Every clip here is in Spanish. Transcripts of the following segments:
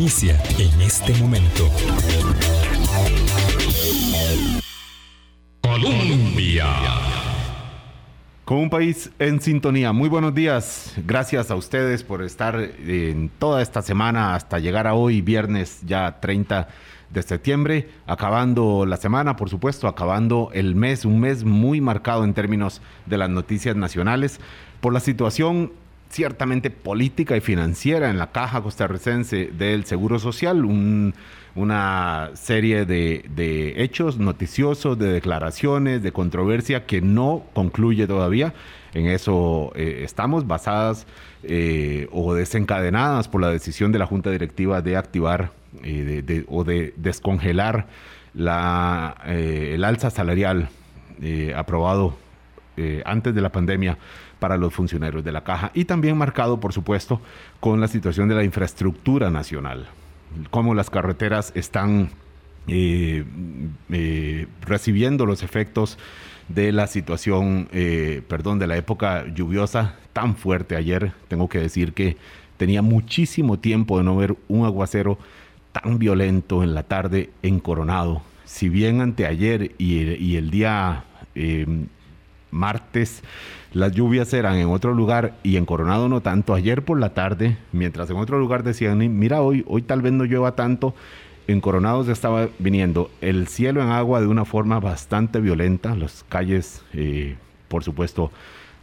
inicia en este momento. Colombia. Con un país en sintonía. Muy buenos días. Gracias a ustedes por estar en toda esta semana hasta llegar a hoy, viernes ya 30 de septiembre, acabando la semana, por supuesto, acabando el mes, un mes muy marcado en términos de las noticias nacionales por la situación ciertamente política y financiera en la caja costarricense del Seguro Social, una serie de, hechos noticiosos, de declaraciones, de controversia que no concluye todavía. En eso eh, estamos basadas eh, o desencadenadas por la decisión de la Junta Directiva de activar eh, o de descongelar la, el alza salarial aprobado antes de la pandemia para los funcionarios de la caja y también marcado, por supuesto, con la situación de la infraestructura nacional, cómo las carreteras están eh, eh, recibiendo los efectos de la situación, eh, perdón, de la época lluviosa tan fuerte ayer. Tengo que decir que tenía muchísimo tiempo de no ver un aguacero tan violento en la tarde en Coronado. Si bien anteayer y, y el día martes las lluvias eran en otro lugar y en Coronado no tanto. Ayer por la tarde, mientras en otro lugar decían, mira, hoy, hoy tal vez no llueva tanto, en Coronado se estaba viniendo el cielo en agua de una forma bastante violenta, las calles, eh, por supuesto,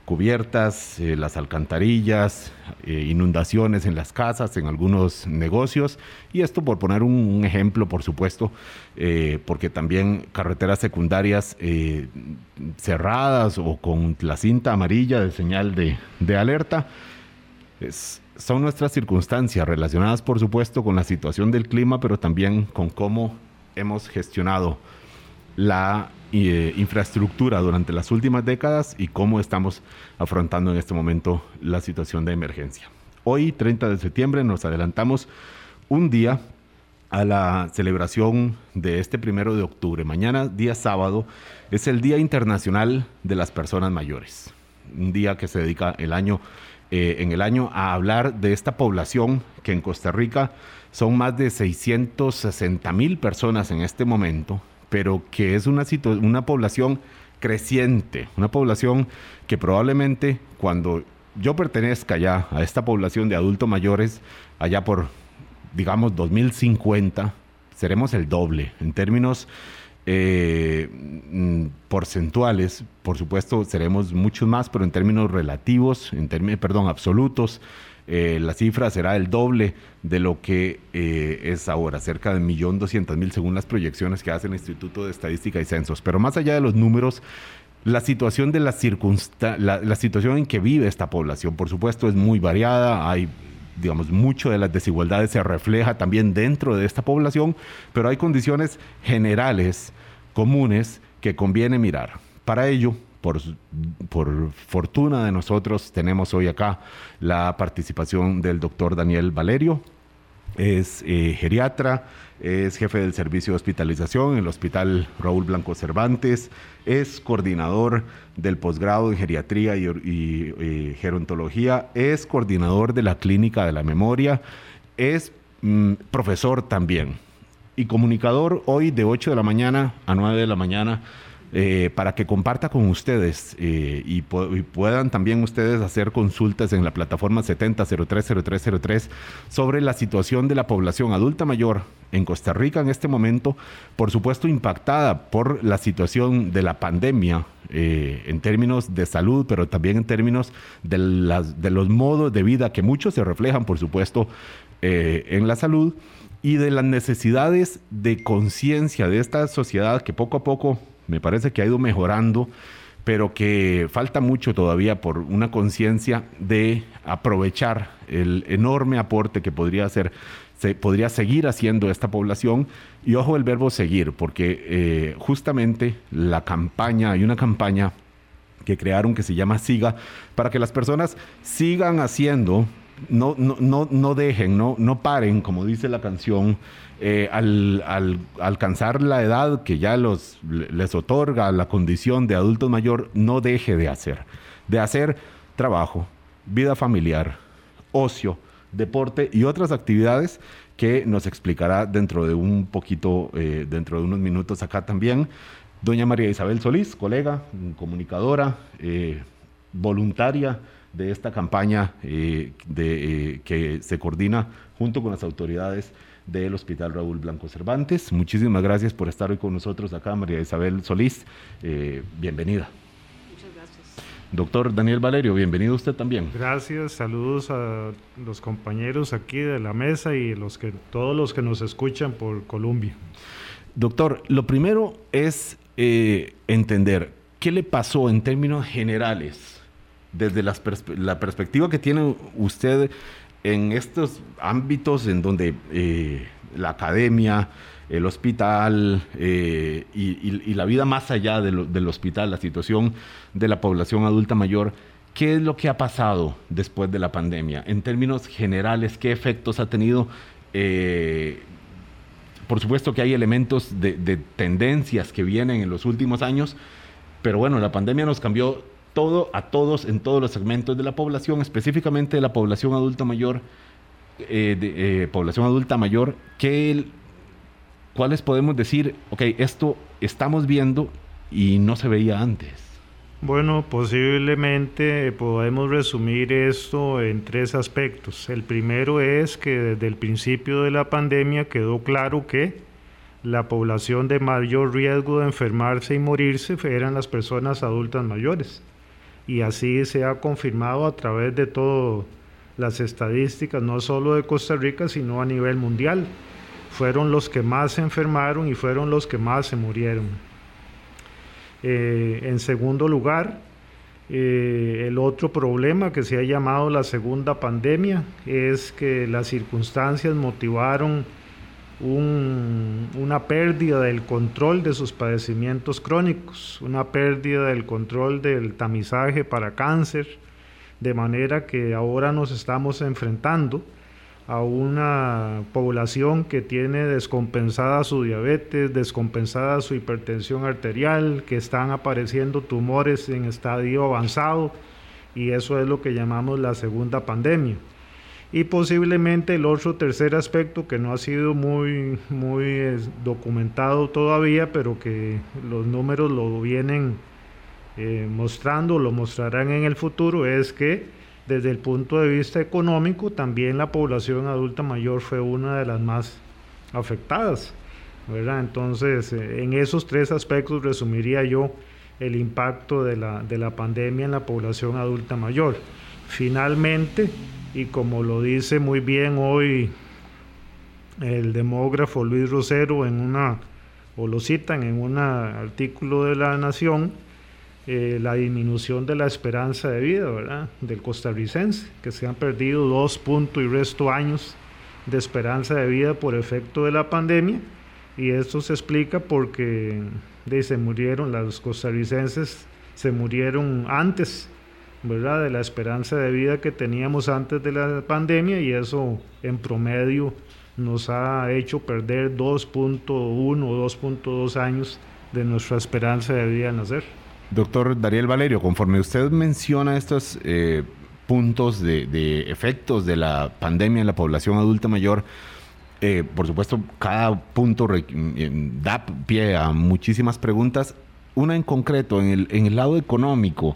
cubiertas, eh, las alcantarillas, eh, inundaciones en las casas, en algunos negocios. Y esto por poner un, ejemplo, por supuesto, eh, porque también carreteras secundarias cerradas o con la cinta amarilla de señal de, de alerta. son nuestras circunstancias relacionadas, por supuesto, con la situación del clima, pero también con cómo hemos gestionado la eh, infraestructura durante las últimas décadas y cómo estamos afrontando en este momento la situación de emergencia. Hoy, 30 de septiembre, nos adelantamos un día a la celebración de este primero de octubre. Mañana, día sábado, es el Día Internacional de las Personas Mayores. Un día que se dedica el año, eh, en el año a hablar de esta población que en Costa Rica son más de 660 mil personas en este momento pero que es una, una población creciente, una población que probablemente cuando yo pertenezca ya a esta población de adultos mayores, allá por, digamos, 2050, seremos el doble en términos eh, mm, porcentuales, por supuesto, seremos muchos más, pero en términos relativos, en términos, perdón, absolutos, eh, la cifra será el doble de lo que eh, es ahora, cerca de 1.200.000 según las proyecciones que hace el Instituto de Estadística y Censos. Pero más allá de los números, la situación de la, la, la situación en que vive esta población, por supuesto, es muy variada. Hay digamos, mucho de las desigualdades se refleja también dentro de esta población, pero hay condiciones generales, comunes, que conviene mirar. Para ello, por, fortuna de nosotros, tenemos hoy acá la participación del doctor Daniel Valerio. Es eh, geriatra, es jefe del servicio de hospitalización en el Hospital Raúl Blanco Cervantes, es coordinador del posgrado en geriatría y, eh, gerontología, es coordinador de la Clínica de la Memoria, es mm, profesor también y comunicador hoy de 8 de la mañana a 9 de la mañana eh, para que comparta con ustedes eh, y, puedan también ustedes hacer consultas en la plataforma 70030303 sobre la situación de la población adulta mayor en Costa Rica en este momento, por supuesto impactada por la situación de la pandemia eh, en términos de salud, pero también en términos de, de, los modos de vida que muchos se reflejan, por supuesto, en la salud y de las necesidades de conciencia de esta sociedad que poco a poco me parece que ha ido mejorando, pero que falta mucho todavía por una conciencia de aprovechar el enorme aporte que podría hacer se podría seguir haciendo esta población. Y ojo el verbo seguir, porque eh, justamente la campaña, hay una campaña que crearon que se llama Siga, para que las personas sigan haciendo, no, no, no, no dejen, no, no paren, como dice la canción, eh, al, alcanzar la edad que ya los, les otorga la condición de adulto mayor, no deje de hacer. De hacer trabajo, vida familiar, ocio, deporte y otras actividades que nos explicará dentro de un poquito, eh, dentro de unos minutos acá también. Doña María Isabel Solís, colega, comunicadora, eh, voluntaria de esta campaña de, que se coordina junto con las autoridades del Hospital Raúl Blanco Cervantes. Muchísimas gracias por estar hoy con nosotros acá, María Isabel Solís. Eh, bienvenida. Muchas gracias. Doctor Daniel Valerio, bienvenido usted también. Gracias, saludos a los compañeros aquí de la mesa y los que, todos los que nos escuchan por Colombia. Doctor, lo primero es eh, entender qué le pasó en términos generales, desde la perspectiva que tiene usted en estos ámbitos en donde eh, la academia, el hospital eh, y, la vida más allá del hospital, la situación de la población adulta mayor, ¿qué es lo que ha pasado después de la pandemia? En términos generales, ¿qué efectos ha tenido? Eh, por supuesto que hay elementos de tendencias que vienen en los últimos años, pero bueno, la pandemia nos cambió todo a todos en todos los segmentos de la población, específicamente de la población adulta mayor, eh, eh, población adulta mayor, que ¿cuáles podemos decir? Ok, esto estamos viendo y no se veía antes. Bueno, posiblemente podemos resumir esto en tres aspectos. El primero es que desde el principio de la pandemia quedó claro que la población de mayor riesgo de enfermarse y morirse eran las personas adultas mayores y así se ha confirmado a través de todas las estadísticas, no solo de Costa Rica, sino a nivel mundial. Fueron los que más se enfermaron y fueron los que más se murieron. Eh, en segundo lugar, eh, el otro problema que se ha llamado la segunda pandemia es que las circunstancias motivaron una pérdida del control de sus padecimientos crónicos, una pérdida del control del tamizaje para cáncer, de manera que ahora nos estamos enfrentando a una población que tiene descompensada su diabetes, descompensada su hipertensión arterial, que están apareciendo tumores en estadio avanzado y eso es lo que llamamos la segunda pandemia. Y posiblemente el otro tercer aspecto que no ha sido muy, muy documentado todavía, pero que los números lo vienen eh, mostrando, lo mostrarán en el futuro, es que desde el punto de vista económico también la población adulta mayor fue una de las más afectadas. ¿verdad? Entonces, eh, en esos tres aspectos resumiría yo el impacto de la, de la pandemia en la población adulta mayor. Finalmente, y como lo dice muy bien hoy el demógrafo Luis Rosero en una, o lo citan en un artículo de La Nación, eh, la disminución de la esperanza de vida. Del costarricense, que se han perdido dos puntos y resto años de esperanza de vida por efecto de la pandemia, y esto se explica porque se murieron, los costarricenses se murieron antes ¿verdad? de la esperanza de vida que teníamos antes de la pandemia y eso en promedio nos ha hecho perder 2.1 o 2.2 años de nuestra esperanza de vida al nacer. Doctor Dariel Valerio, conforme usted menciona estos eh, puntos de, efectos de la pandemia en la población adulta mayor, eh, por supuesto, cada punto eh, da pie a muchísimas preguntas. Una en concreto, en el, en el lado económico,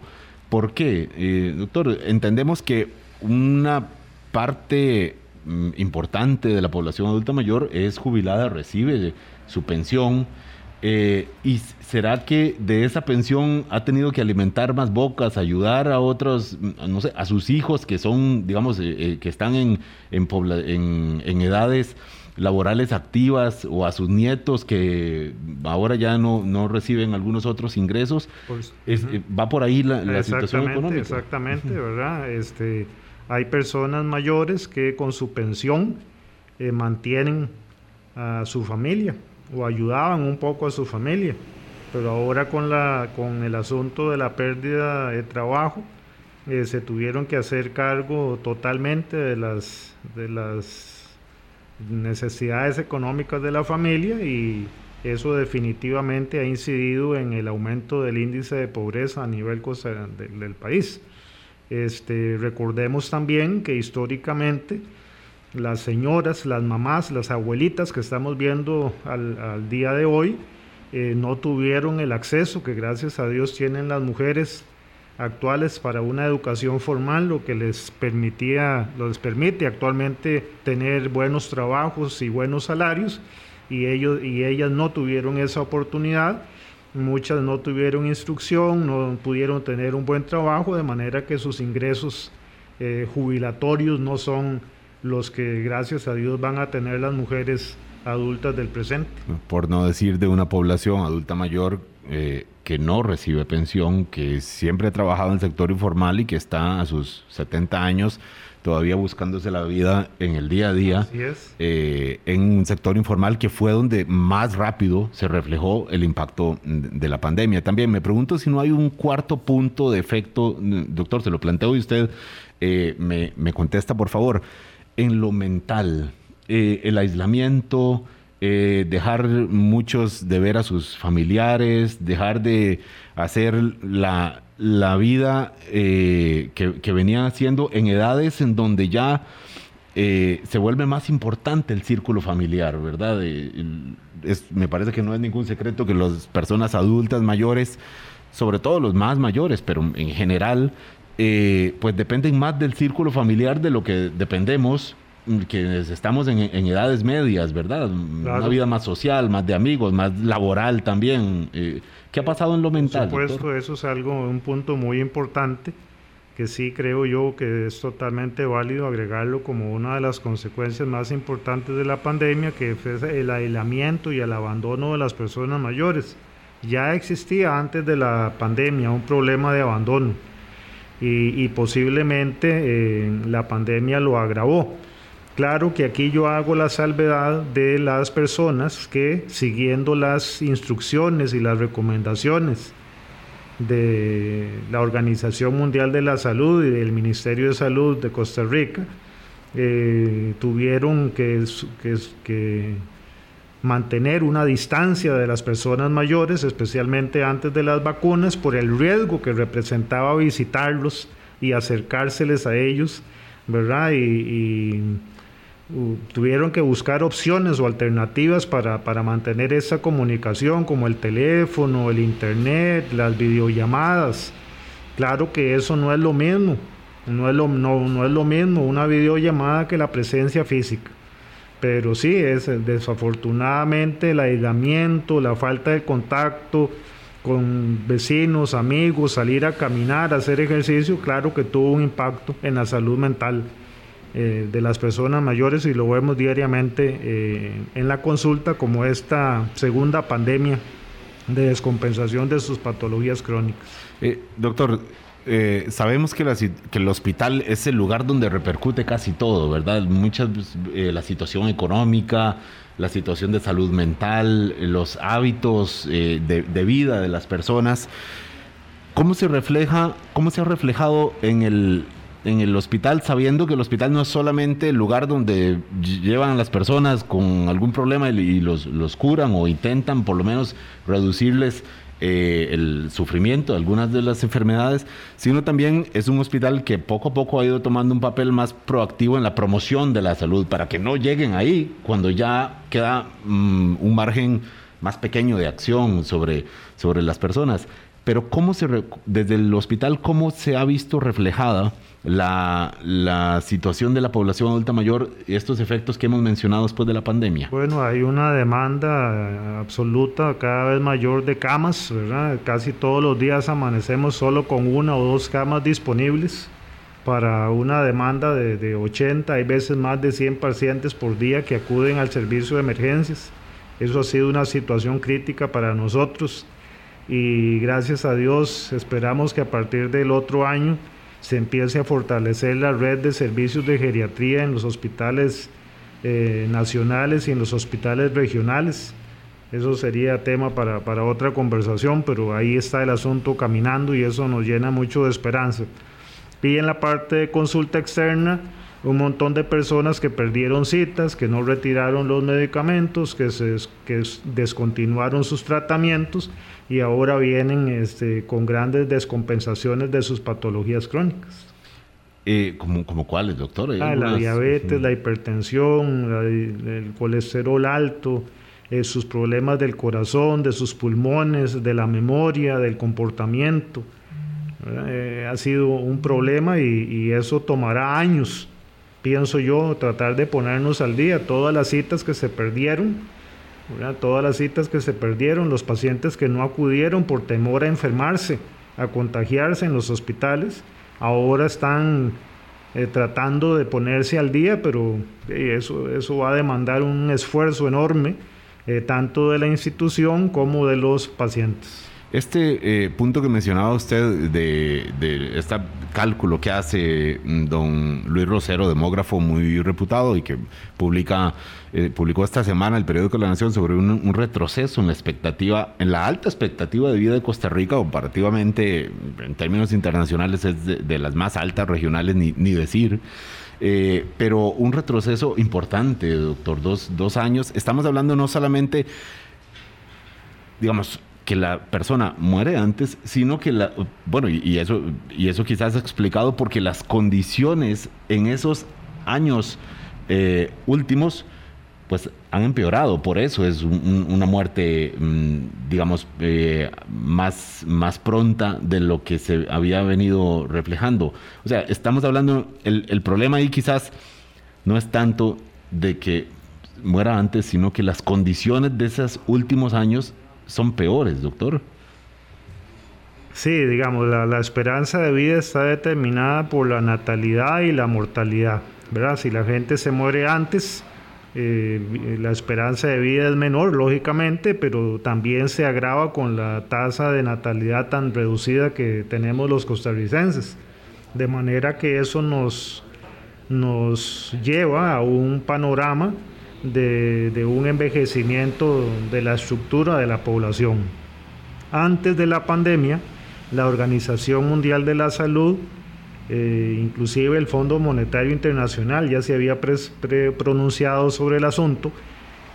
¿Por qué? Eh, doctor, entendemos que una parte mm, importante de la población adulta mayor es jubilada, recibe su pensión. Eh, ¿Y será que de esa pensión ha tenido que alimentar más bocas, ayudar a otros, mm, no sé, a sus hijos que son, digamos, eh, que están en, en, en edades laborales activas o a sus nietos que ahora ya no, no reciben algunos otros ingresos. Pues, eh, va por ahí la, situación económica. Exactamente, ¿verdad? Este, hay personas mayores que con su pensión eh, mantienen a su familia o ayudaban un poco a su familia, pero ahora con, la, con el asunto de la pérdida de trabajo, eh, se tuvieron que hacer cargo totalmente de las, de las necesidades económicas de la familia y eso definitivamente ha incidido en el aumento del índice de pobreza a nivel del, país. Este, recordemos también que históricamente las señoras, las mamás, las abuelitas que estamos viendo al, día de hoy, eh, no tuvieron el acceso que gracias a Dios tienen las mujeres actuales para una educación formal, lo que les permitía, les permite actualmente tener buenos trabajos y buenos salarios, y ellos y ellas no tuvieron esa oportunidad. Muchas no tuvieron instrucción, no pudieron tener un buen trabajo, de manera que sus ingresos eh, jubilatorios no son los que gracias a Dios van a tener las mujeres adultas del presente. Por no decir de una población adulta mayor eh, que no recibe pensión, que siempre ha trabajado en el sector informal y que está a sus 70 años todavía buscándose la vida en el día a día, eh, en un sector informal que fue donde más rápido se reflejó el impacto de la pandemia. También me pregunto si no hay un cuarto punto de efecto, doctor, se lo planteo y usted eh, me, me contesta, por favor en lo mental, eh, el aislamiento, eh, dejar muchos de ver a sus familiares, dejar de hacer la, vida eh, que, venía haciendo en edades en donde ya se vuelve más importante el círculo familiar, ¿verdad? me parece que no es ningún secreto que las personas adultas mayores, sobre todo los más mayores, pero en general, eh, pues dependen más del círculo familiar de lo que dependemos que estamos en, edades medias, ¿verdad? Una vida más social, más de amigos, más laboral también. Eh, ¿Qué ha pasado en lo mental? Por supuesto, eso es algo, un punto muy importante que sí creo yo que es totalmente válido agregarlo como una de las consecuencias más importantes de la pandemia, que fue el aislamiento y el abandono de las personas mayores. Ya existía antes de la pandemia un problema de abandono y, posiblemente eh, la pandemia lo agravó. Claro que aquí yo hago la salvedad de las personas que siguiendo las instrucciones y las recomendaciones de la Organización Mundial de la Salud y del Ministerio de Salud de Costa Rica, eh, tuvieron que, que mantener una distancia de las personas mayores, especialmente antes de las vacunas, por el riesgo que representaba visitarlos y acercárseles a ellos, ¿verdad? Tuvieron que buscar opciones o alternativas para, para, mantener esa comunicación, como el teléfono, el internet, las videollamadas. Claro que eso no es lo mismo, no es lo, no, no es lo mismo una videollamada que la presencia física. Pero sí, es desafortunadamente el aislamiento, la falta de contacto con vecinos, amigos, salir a caminar, hacer ejercicio, claro que tuvo un impacto en la salud mental eh, de las personas mayores y lo vemos diariamente eh, en la consulta como esta segunda pandemia de descompensación de sus patologías crónicas. Eh, doctor, sabemos que, el hospital es el lugar donde repercute casi todo, ¿verdad? Muchas, la situación económica, la situación de salud mental, los hábitos eh, de, vida de las personas. ¿Cómo se refleja, cómo se ha reflejado en el, en el hospital, sabiendo que el hospital no es solamente el lugar donde llevan a las personas con algún problema y, los, los curan o intentan por lo menos reducirles eh, el sufrimiento de algunas de las enfermedades, sino también es un hospital que poco a poco ha ido tomando un papel más proactivo en la promoción de la salud, para que no lleguen ahí cuando ya queda mm, un margen más pequeño de acción sobre, sobre las personas. Pero ¿cómo se desde el hospital, cómo se ha visto reflejada la, la, situación de la población adulta mayor y estos efectos que hemos mencionado después de la pandemia? Bueno, hay una demanda absoluta cada vez mayor de camas, ¿verdad? Casi todos los días amanecemos solo con una o dos camas disponibles para una demanda de, de 80, hay veces más de 100 pacientes por día que acuden al servicio de emergencias. Eso ha sido una situación crítica para nosotros y gracias a Dios esperamos que a partir del otro año se empiece a fortalecer la red de servicios de geriatría en los hospitales eh, nacionales y en los hospitales regionales. Eso sería tema para, para, otra conversación, pero ahí está el asunto caminando y eso nos llena mucho de esperanza. Y en la parte de consulta externa, un montón de personas que perdieron citas, que no retiraron los medicamentos, que, se, que descontinuaron sus tratamientos y ahora vienen este, con grandes descompensaciones de sus patologías crónicas. Eh, ¿como, como cuáles, doctor? Ah, la diabetes, la hipertensión, el colesterol alto, eh, sus problemas del corazón, de sus pulmones, de la memoria, del comportamiento. Eh, ha sido un problema y, eso tomará años, pienso yo, tratar de ponernos al día. Todas las citas que se perdieron, todas las citas que se perdieron, los pacientes que no acudieron por temor a enfermarse, a contagiarse en los hospitales, ahora están eh, tratando de ponerse al día, pero eh, eso, eso va a demandar un esfuerzo enorme, eh, tanto de la institución como de los pacientes. Este punto que mencionaba usted de, este cálculo que hace mm, don Luis Rosero, demógrafo muy reputado y que publica eh, publicó esta semana el periódico La Nación sobre un, retroceso en la expectativa, en la alta expectativa de vida de Costa Rica, comparativamente en términos internacionales es de, las más altas regionales, ni, decir. Eh, pero un retroceso importante, doctor, dos, dos años. Estamos hablando no solamente, digamos, que la persona muere antes, sino que la, bueno, y, eso, y eso quizás explicado porque las condiciones en esos años eh, últimos pues han empeorado. Por eso es una muerte, mm, digamos, eh, más, más pronta de lo que se había venido reflejando. O sea, estamos hablando, el, el problema ahí quizás no es tanto de que muera antes, sino que las condiciones de esos últimos años son peores, doctor. Sí, digamos, la, esperanza de vida está determinada por la natalidad y la mortalidad, ¿verdad? Si la gente se muere antes, eh, la esperanza de vida es menor, lógicamente, pero también se agrava con la tasa de natalidad tan reducida que tenemos los costarricenses. De manera que eso nos, nos lleva a un panorama de, un envejecimiento de la estructura de la población. Antes de la pandemia, la Organización Mundial de la Salud eh, inclusive el Fondo Monetario Internacional ya se había pronunciado sobre el asunto,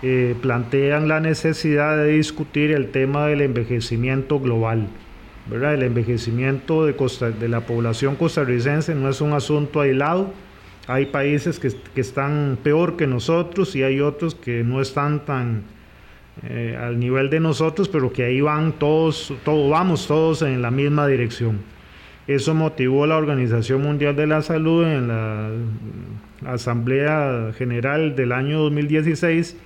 eh, plantean la necesidad de discutir el tema del envejecimiento global. ¿verdad? El envejecimiento de la población costarricense no es un asunto aislado. Hay países que, están peor que nosotros y hay otros que no están tan eh, al nivel de nosotros, pero que ahí van todos, todos, vamos todos en la misma dirección. Eso motivó a la Organización Mundial de la Salud en la Asamblea General del año 2016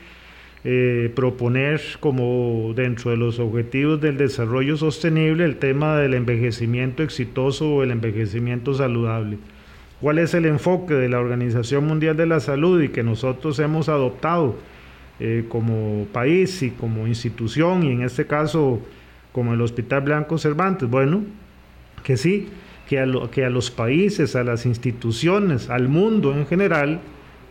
eh, proponer como dentro de los objetivos del desarrollo sostenible el tema del envejecimiento exitoso o el envejecimiento saludable. ¿Cuál es el enfoque de la Organización Mundial de la Salud y que nosotros hemos adoptado eh, como país y como institución y en este caso como el Hospital Blanco Cervantes? Bueno, que sí, que a, que a los países, a las instituciones, al mundo en general,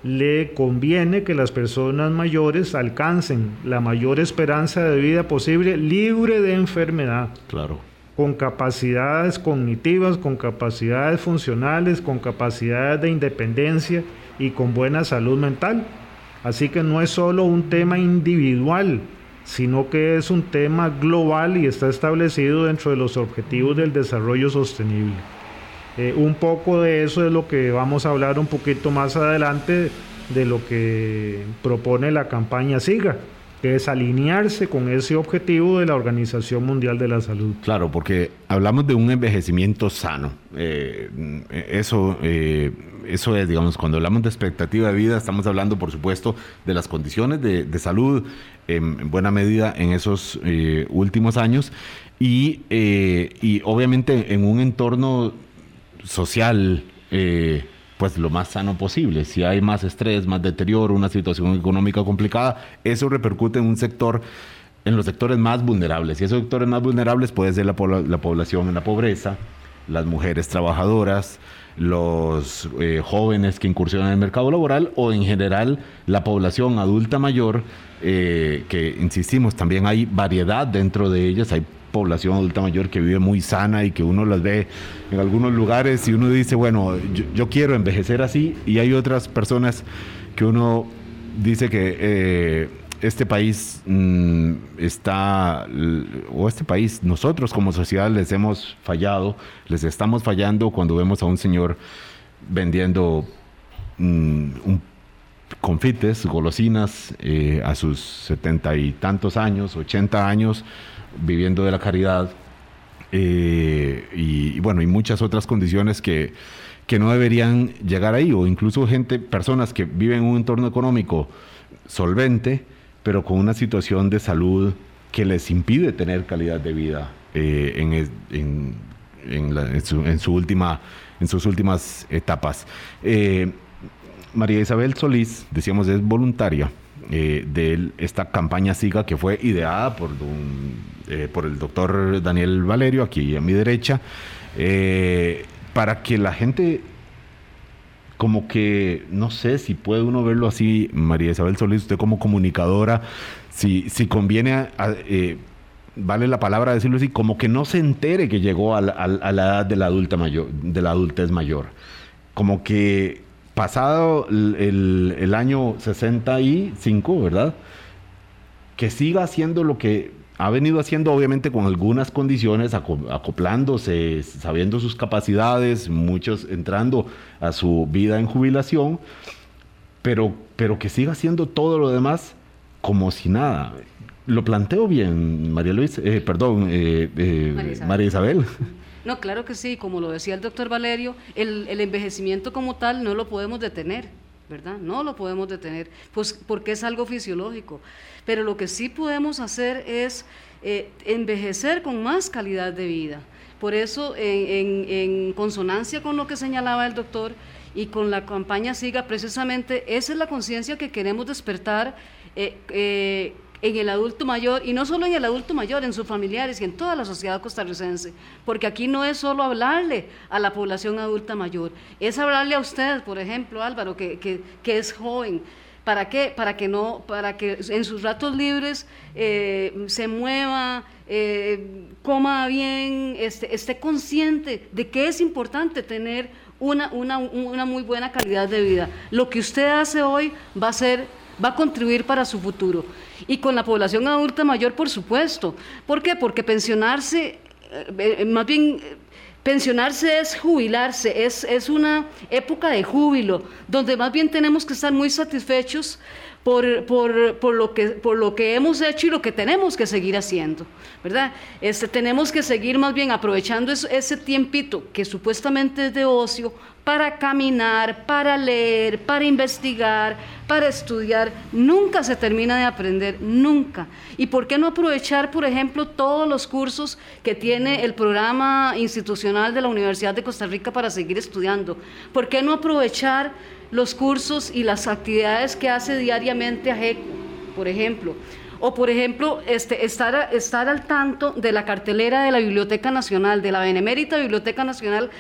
le conviene que las personas mayores alcancen la mayor esperanza de vida posible libre de enfermedad. Claro. Con capacidades cognitivas, con capacidades funcionales, con capacidades de independencia y con buena salud mental. Así que no es solo un tema individual, sino que es un tema global y está establecido dentro de los objetivos del desarrollo sostenible. Eh, un poco de eso es lo que vamos a hablar un poquito más adelante de lo que propone la campaña SIGA, que es alinearse con ese objetivo de la Organización Mundial de la Salud. Claro, porque hablamos de un envejecimiento sano. Eh, eso, eh, eso es, digamos, cuando hablamos de expectativa de vida, estamos hablando, por supuesto, de las condiciones de, salud en buena medida en esos eh, últimos años y, y, obviamente en un entorno social pues lo más sano posible. Si hay más estrés, más deterioro, una situación económica complicada, eso repercute en un sector en los sectores más vulnerables. Y esos sectores más vulnerables puede ser la, la población en la pobreza, las mujeres trabajadoras, los eh, jóvenes que incursionan en el mercado laboral o en general la población adulta mayor, eh, que insistimos, también hay variedad dentro de ellas, hay población adulta mayor que vive muy sana y que uno las ve en algunos lugares y uno dice, bueno, yo, quiero envejecer así y hay otras personas que uno dice que... Eh, este país mm, está, o este país, nosotros como sociedad les hemos fallado, les estamos fallando cuando vemos a un señor vendiendo mm, confites, golosinas eh, a sus setenta y tantos años, ochenta años, viviendo de la caridad. Eh, y, bueno, y muchas otras condiciones que, que no deberían llegar ahí, o incluso gente, personas que viven en un entorno económico solvente, pero con una situación de salud que les impide tener calidad de vida eh, en, en, su, última, en sus últimas etapas. María Isabel Solís, decíamos, es voluntaria eh, de esta campaña SIGA que fue ideada por, por el doctor Daniel Valerio, aquí a mi derecha, para que la gente como que, no sé si puede uno verlo así, María Isabel Solís, usted como comunicadora, si, si conviene, eh, vale la palabra decirlo así, como que no se entere que llegó a la, edad de la, adulta mayor, de la adultez mayor. Como que pasado el, el año 65, ¿verdad? Que siga haciendo lo que ha venido haciendo obviamente con algunas condiciones, acoplándose, sabiendo sus capacidades, muchos entrando a su vida en jubilación, pero, pero que siga haciendo todo lo demás como si nada. Lo planteo bien, María Luis, eh, perdón, eh, eh, María, Isabel. No, claro que sí, como lo decía el doctor Valerio, el, envejecimiento como tal no lo podemos detener. ¿verdad? No lo podemos detener, pues porque es algo fisiológico. Pero lo que sí podemos hacer es eh, envejecer con más calidad de vida. Por eso, en, consonancia con lo que señalaba el doctor y con la campaña SIGA, precisamente esa es la conciencia que queremos despertar. Eh, eh, en el adulto mayor, y no solo en el adulto mayor, en sus familiares y en toda la sociedad costarricense, porque aquí no es solo hablarle a la población adulta mayor, es hablarle a usted, por ejemplo, Álvaro, que, es joven. ¿Para qué? Para que, no, para que en sus ratos libres eh, se mueva, eh, coma bien, esté, esté, consciente de que es importante tener una, una muy buena calidad de vida. Lo que usted hace hoy va a ser va a contribuir para su futuro. Y con la población adulta mayor, por supuesto. ¿Por qué? Porque pensionarse, eh, eh, más bien, pensionarse es jubilarse, es, es una época de júbilo, donde más bien tenemos que estar muy satisfechos por, por, por, lo que, por lo que hemos hecho y lo que tenemos que seguir haciendo, ¿verdad? Este, tenemos que seguir más bien aprovechando ese tiempito que supuestamente es de ocio para caminar, para leer, para investigar, para estudiar. Nunca se termina de aprender, nunca. ¿Y por qué no aprovechar, por ejemplo, todos los cursos que tiene el programa institucional de la Universidad de Costa Rica para seguir estudiando? ¿Por qué no aprovechar los cursos y las actividades que hace diariamente AGECO, por ejemplo? O, por ejemplo, este, estar, estar al tanto de la cartelera de la Biblioteca Nacional, de la Benemérita Biblioteca Nacional,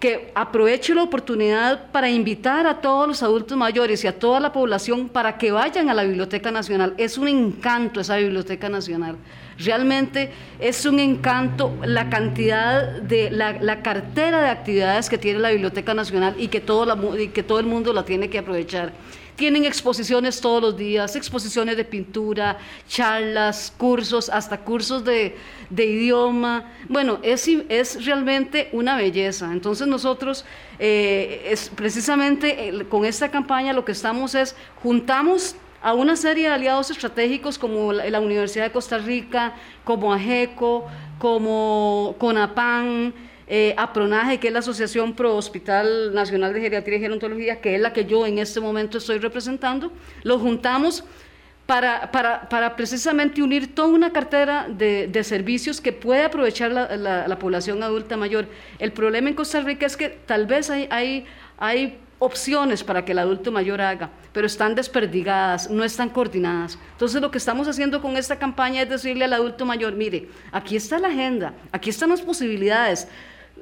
que aproveche la oportunidad para invitar a todos los adultos mayores y a toda la población para que vayan a la Biblioteca Nacional. Es un encanto esa Biblioteca Nacional. Realmente es un encanto la cantidad de la, cartera de actividades que tiene la Biblioteca Nacional y que todo, y que todo el mundo la tiene que aprovechar. Tienen exposiciones todos los días, exposiciones de pintura, charlas, cursos, hasta cursos de, idioma. Bueno, es, es realmente una belleza. Entonces nosotros, eh, es, precisamente con esta campaña lo que estamos es, juntamos a una serie de aliados estratégicos como la, Universidad de Costa Rica, como AGECO, como CONAPAN, eh, APRONAGE, que es la Asociación Pro Hospital Nacional de Geriatría y Gerontología, que es la que yo en este momento estoy representando, los juntamos para, para, precisamente unir toda una cartera de, servicios que puede aprovechar la, población adulta mayor. El problema en Costa Rica es que tal vez hay, hay, hay opciones para que el adulto mayor haga, pero están desperdigadas, no están coordinadas. Entonces lo que estamos haciendo con esta campaña es decirle al adulto mayor, mire, aquí está la agenda, aquí están las posibilidades,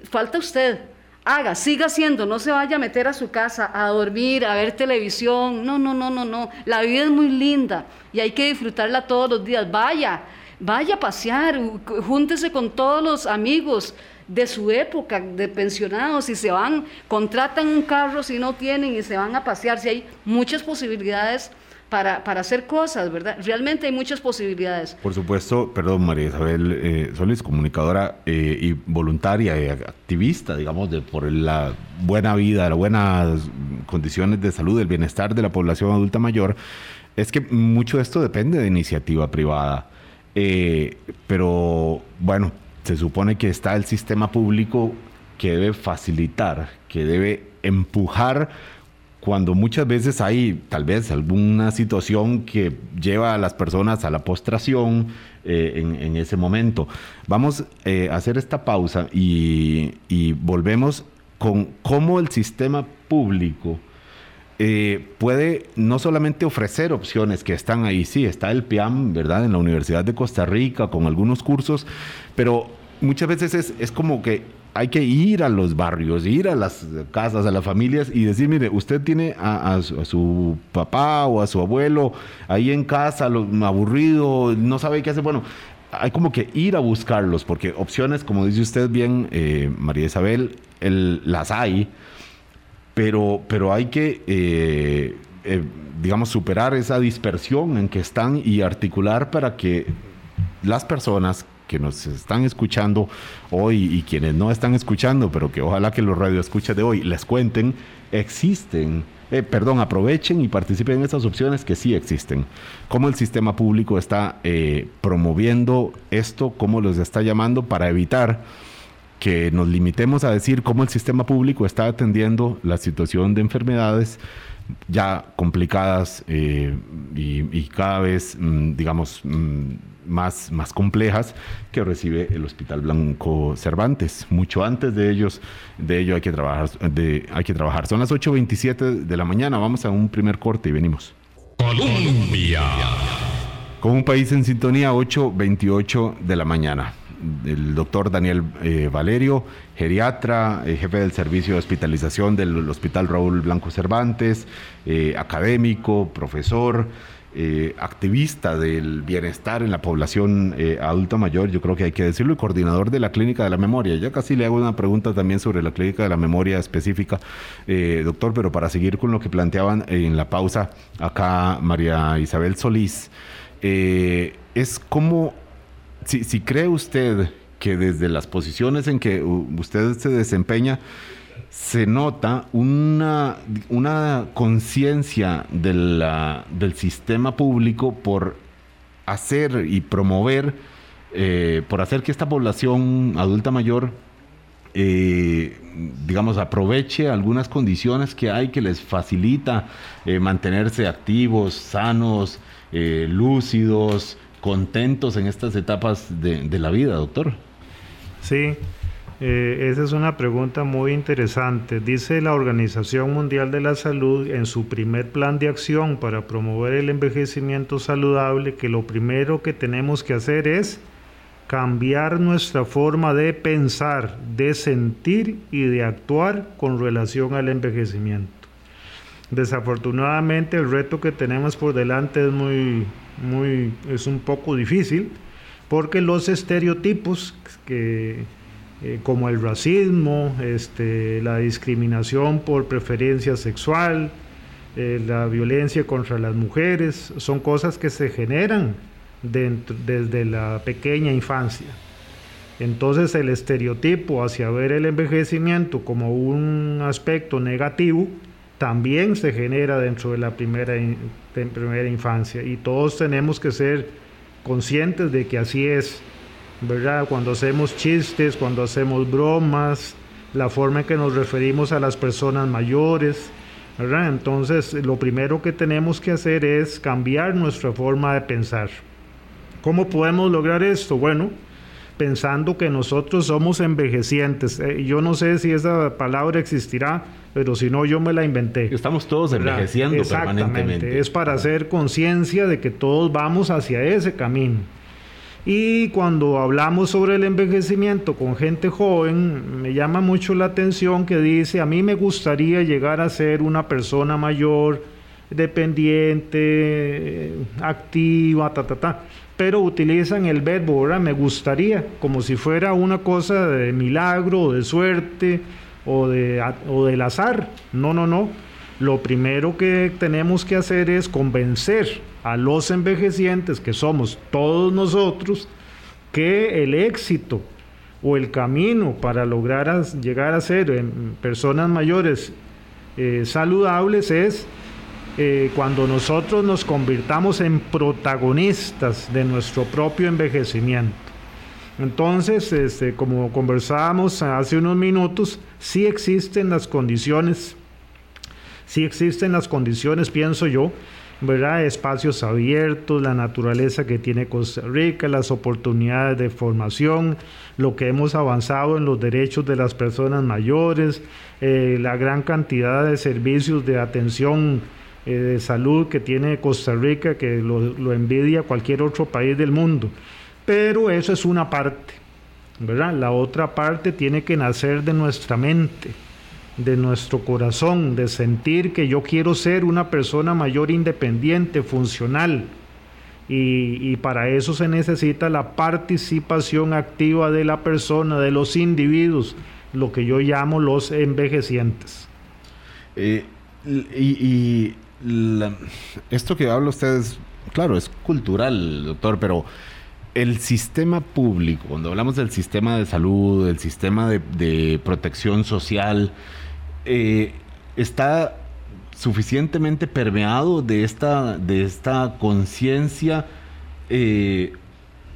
falta usted. Haga, siga haciendo, no se vaya a meter a su casa a dormir, a ver televisión. No, no, no, no, no. La vida es muy linda y hay que disfrutarla todos los días. Vaya, vaya a pasear, júntese con todos los amigos de su época de pensionados y se van, contratan un carro si no tienen y se van a pasear. Si hay muchas posibilidades para, para hacer cosas, ¿verdad? Realmente hay muchas posibilidades. Por supuesto, perdón, María Isabel eh, Solís, comunicadora eh, y voluntaria y activista, digamos, de, por la buena vida, las buenas condiciones de salud, el bienestar de la población adulta mayor, es que mucho de esto depende de iniciativa privada. Eh, pero bueno, se supone que está el sistema público que debe facilitar, que debe empujar cuando muchas veces hay tal vez alguna situación que lleva a las personas a la postración eh, en, ese momento. Vamos eh, a hacer esta pausa y, volvemos con cómo el sistema público eh, puede no solamente ofrecer opciones que están ahí, sí, está el PIAM, ¿verdad? En la Universidad de Costa Rica con algunos cursos, pero muchas veces es, es como que hay que ir a los barrios, ir a las casas, a las familias y decir, mire, usted tiene a, su papá o a su abuelo ahí en casa, aburrido, no sabe qué hacer. Bueno, hay como que ir a buscarlos, porque opciones, como dice usted bien, eh, María Isabel, las hay, pero, pero hay que, eh, eh, digamos, superar esa dispersión en que están y articular para que las personas que nos están escuchando hoy y quienes no están escuchando, pero que ojalá que los radioescuchas de hoy les cuenten, existen, eh, perdón, aprovechen y participen en estas opciones que sí existen. Cómo el sistema público está eh, promoviendo esto, cómo los está llamando para evitar que nos limitemos a decir cómo el sistema público está atendiendo la situación de enfermedades ya complicadas eh, y, cada vez, mm, digamos, mm, más, más complejas que recibe el Hospital Blanco Cervantes. Mucho antes de ellos, de ello hay que trabajar. De, hay que trabajar. Son las 8.27 de la mañana. Vamos a un primer corte y venimos. Colombia. Con un país en sintonía, 8.28 de la mañana el doctor Daniel eh, Valerio, geriatra, eh, jefe del servicio de hospitalización del Hospital Raúl Blanco Cervantes, eh, académico, profesor, activista del bienestar en la población adulta mayor, yo creo que hay que decirlo, y coordinador de la Clínica de la Memoria. Ya casi le hago una pregunta también sobre la Clínica de la Memoria específica, doctor, pero para seguir con lo que planteaban en la pausa acá María Isabel Solís, es como si, cree usted que desde las posiciones en que usted se desempeña, se nota una, una conciencia del sistema público por hacer y promover, eh, por hacer que esta población adulta mayor, eh, digamos, aproveche algunas condiciones que hay que les facilita eh, mantenerse activos, sanos, lúcidos, contentos en estas etapas de, la vida, doctor? Sí, eh, esa es una pregunta muy interesante. Dice la Organización Mundial de la Salud en su primer plan de acción para promover el envejecimiento saludable que lo primero que tenemos que hacer es cambiar nuestra forma de pensar, de sentir y de actuar con relación al envejecimiento. Desafortunadamente el reto que tenemos por delante es muy, muy, es un poco difícil porque los estereotipos que, eh, como el racismo, este, la discriminación por preferencia sexual, eh, la violencia contra las mujeres, son cosas que se generan desde la pequeña infancia. Entonces el estereotipo hacia ver el envejecimiento como un aspecto negativo también se genera dentro de la primera, primera infancia y todos tenemos que ser conscientes de que así es, ¿verdad? Cuando hacemos chistes, cuando hacemos bromas, la forma en que nos referimos a las personas mayores, ¿verdad? Entonces, lo primero que tenemos que hacer es cambiar nuestra forma de pensar. ¿Cómo podemos lograr esto? Bueno, pensando que nosotros somos envejecientes. Eh, yo no sé si esa palabra existirá, pero si no, yo me la inventé. Estamos todos envejeciendo Exactamente. Es para hacer conciencia de que todos vamos hacia ese camino. Y cuando hablamos sobre el envejecimiento con gente joven, me llama mucho la atención que dice, a mí me gustaría llegar a ser una persona mayor, dependiente, activa, ta, ta, ta pero utilizan el verbo, ¿verdad? Me gustaría, como si fuera una cosa de milagro, o de suerte, o, de, o del azar. No, no, no. lo primero que tenemos que hacer es convencer a los envejecientes, que somos todos nosotros, que el éxito o el camino para lograr llegar a ser personas mayores eh, saludables es eh, cuando nosotros nos convirtamos en protagonistas de nuestro propio envejecimiento. Entonces, este, como conversábamos hace unos minutos, sí existen las condiciones, sí existen las condiciones, pienso yo, ¿verdad? Espacios abiertos, la naturaleza que tiene Costa Rica, las oportunidades de formación, lo que hemos avanzado en los derechos de las personas mayores, eh, la gran cantidad de servicios de atención eh, de salud que tiene Costa Rica, que lo, lo envidia cualquier otro país del mundo. Pero eso es una parte, ¿verdad? La otra parte tiene que nacer de nuestra mente de nuestro corazón, de sentir que yo quiero ser una persona mayor independiente, funcional. Y, para eso se necesita la participación activa de la persona, de los individuos, lo que yo llamo los envejecientes. Eh, y, esto que habla usted claro, es cultural, doctor, pero el sistema público, cuando hablamos del sistema de salud, del sistema de protección social, eh, está suficientemente permeado de esta, de esta conciencia, eh,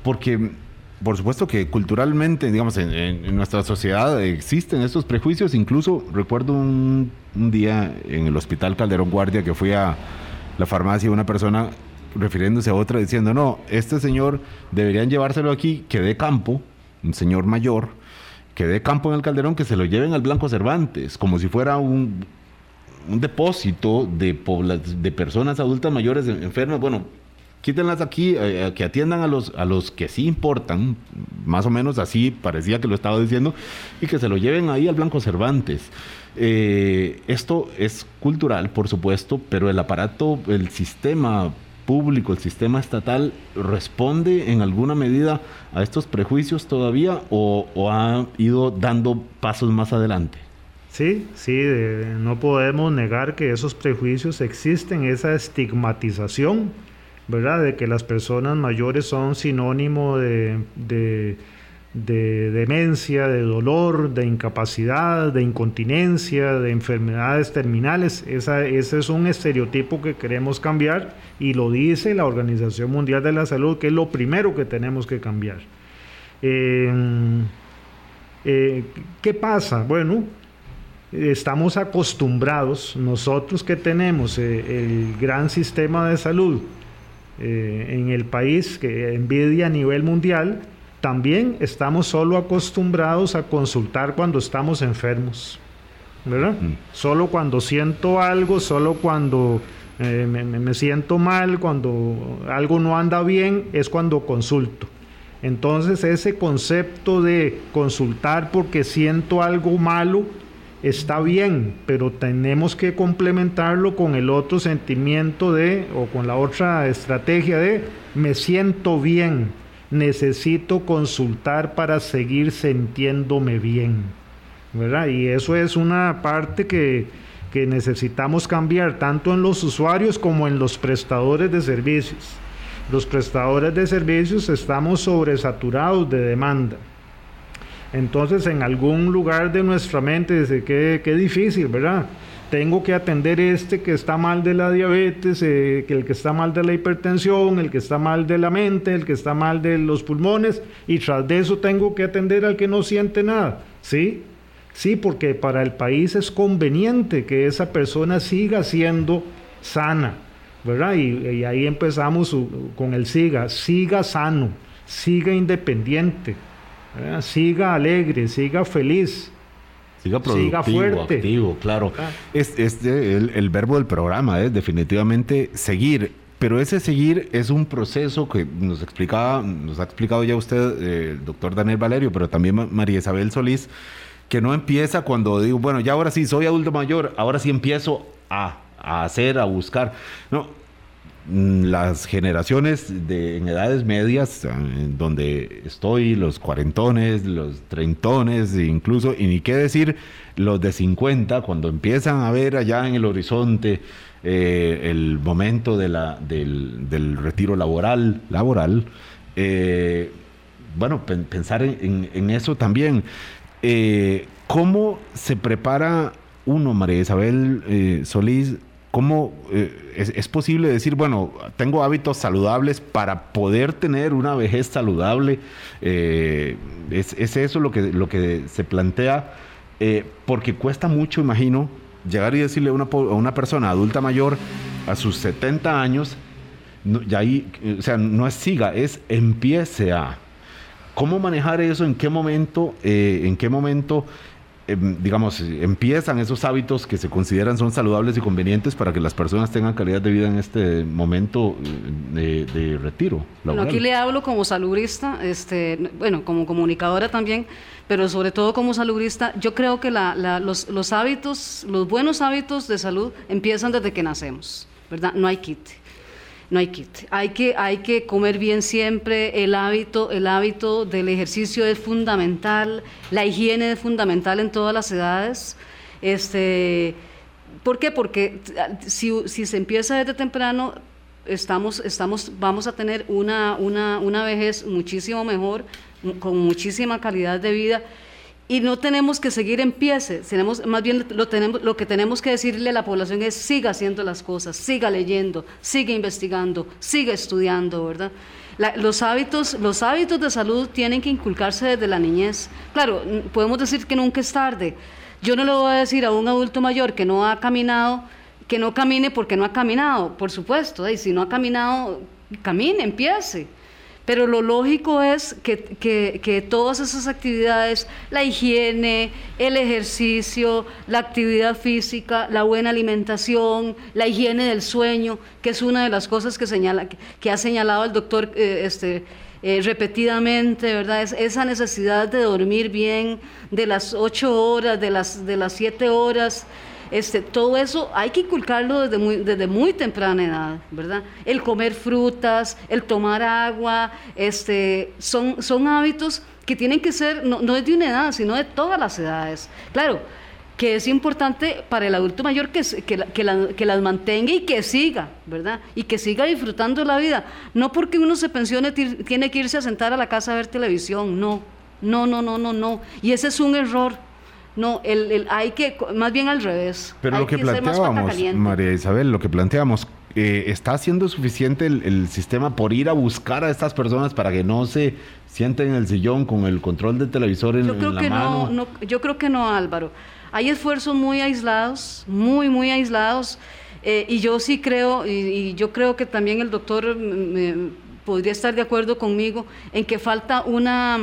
porque por supuesto que culturalmente, digamos, en, nuestra sociedad existen estos prejuicios. Incluso recuerdo un, un, día en el Hospital Calderón Guardia que fui a la farmacia una persona refiriéndose a otra diciendo, no, este señor deberían llevárselo aquí, que de campo, un señor mayor, que dé campo en el Calderón, que se lo lleven al Blanco Cervantes, como si fuera un, un depósito de, de personas adultas mayores enfermas. Bueno, quítenlas aquí, eh, eh, que atiendan a los, a los que sí importan, más o menos así parecía que lo estaba diciendo, y que se lo lleven ahí al Blanco Cervantes. Eh, esto es cultural, por supuesto, pero el aparato, el sistema público, el sistema estatal, responde en alguna medida a estos prejuicios todavía o, ha ido dando pasos más adelante? Sí, sí, no podemos negar que esos prejuicios existen, esa estigmatización, ¿verdad? De que las personas mayores son sinónimo de de demencia, de dolor, de incapacidad, de incontinencia, de enfermedades terminales. ese es un estereotipo que queremos cambiar y lo dice la Organización Mundial de la Salud, que es lo primero que tenemos que cambiar. Eh, ¿Qué pasa? Bueno, estamos acostumbrados, nosotros que tenemos eh, el gran sistema de salud eh, en el país que envidia a nivel mundial, también estamos solo acostumbrados a consultar cuando estamos enfermos, ¿verdad? Mm. Solo cuando siento algo, solo cuando eh, me, siento mal, cuando algo no anda bien, es cuando consulto. Entonces ese concepto de consultar porque siento algo malo está bien, pero tenemos que complementarlo con el otro sentimiento de, o con la otra estrategia de, me siento bien necesito consultar para seguir sintiéndome bien. ¿verdad? Y eso es una parte que, que necesitamos cambiar tanto en los usuarios como en los prestadores de servicios. Los prestadores de servicios estamos sobresaturados de demanda. Entonces en algún lugar de nuestra mente dice que qué difícil, ¿verdad? tengo que atender este que está mal de la diabetes, eh, el que está mal de la hipertensión, el que está mal de la mente, el que está mal de los pulmones, y tras de eso tengo que atender al que no siente nada. ¿Sí? Sí, porque para el país es conveniente que esa persona siga siendo sana, ¿verdad? Y, ahí empezamos con el siga, siga sano, siga independiente, siga alegre, siga feliz. Siga productivo, fuerte. activo, claro. Ah. Es, el, verbo del programa es definitivamente seguir. Pero ese seguir es un proceso que nos explicaba, nos ha explicado ya usted, eh, el doctor Daniel Valerio, pero también María Isabel Solís, que no empieza cuando digo, bueno, ya ahora sí soy adulto mayor, ahora sí empiezo a, a hacer, a buscar. No, las generaciones de, en edades medias, eh, donde estoy, los cuarentones, los treintones, e incluso, y ni qué decir, los de 50, cuando empiezan a ver allá en el horizonte eh, el momento de la, del, retiro laboral, laboral eh, bueno, pensar en, eso también. ¿Cómo se prepara uno, María Isabel Solís, ¿Cómo eh, es, posible decir, bueno, tengo hábitos saludables para poder tener una vejez saludable? Eh, es, eso lo que, lo que se plantea, eh, porque cuesta mucho, imagino, llegar y decirle a una, a una persona adulta mayor a sus 70 años, y ahí, o sea, no es siga, es empiece a. ¿Cómo manejar eso? ¿En qué momento? ¿En qué momento? Em, digamos, empiezan esos hábitos que se consideran son saludables y convenientes para que las personas tengan calidad de vida en este momento eh, de, retiro. Bueno, aquí le hablo como salubrista, este, bueno, como comunicadora también, pero sobre todo como salubrista, yo creo que los, los hábitos, los buenos hábitos de salud empiezan desde que nacemos, ¿verdad? No hay kit no hay kit. Hay que, hay que comer bien siempre, el hábito, el hábito del ejercicio es fundamental, la higiene es fundamental en todas las edades. Este, ¿Por qué? Porque si, se empieza desde temprano, estamos, estamos, vamos a tener una, una, una vejez muchísimo mejor, con muchísima calidad de vida y no tenemos que seguir en pies, tenemos, más bien lo, tenemos, lo que tenemos que decirle a la población es siga haciendo las cosas, siga leyendo, siga investigando, siga estudiando, ¿verdad? los, hábitos, los hábitos de salud tienen que inculcarse desde la niñez. Claro, podemos decir que nunca es tarde. Yo no le voy a decir a un adulto mayor que no ha caminado, que no camine porque no ha caminado, por supuesto, y si no ha caminado, camine, empiece pero lo lógico es que, todas esas actividades, la higiene, el ejercicio, la actividad física, la buena alimentación, la higiene del sueño, que es una de las cosas que, señala, que ha señalado el doctor eh, este, eh, repetidamente, ¿verdad? Es esa necesidad de dormir bien, de las ocho horas, de las, de las siete horas, este, todo eso hay que inculcarlo desde muy, desde muy temprana edad, ¿verdad? El comer frutas, el tomar agua, este, son, son hábitos que tienen que ser, no, no es de una edad, sino de todas las edades. Claro, que es importante para el adulto mayor que, que, que, que, las mantenga y que siga, ¿verdad? Y que siga disfrutando la vida. No porque uno se pensione tiene que irse a sentar a la casa a ver televisión, no, no, no, no, no, no. Y ese es un error. No, el, hay que, más bien al revés. Pero lo que, planteábamos, María Isabel, lo que planteamos, eh, ¿está haciendo suficiente el, sistema por ir a buscar a estas personas para que no se sienten en el sillón con el control del televisor en, yo creo la que mano? No, yo creo que no, Álvaro. Hay esfuerzos muy aislados, muy, muy aislados. Eh, y yo sí creo, y, yo creo que también el doctor mm, podría estar de acuerdo conmigo, en que falta una...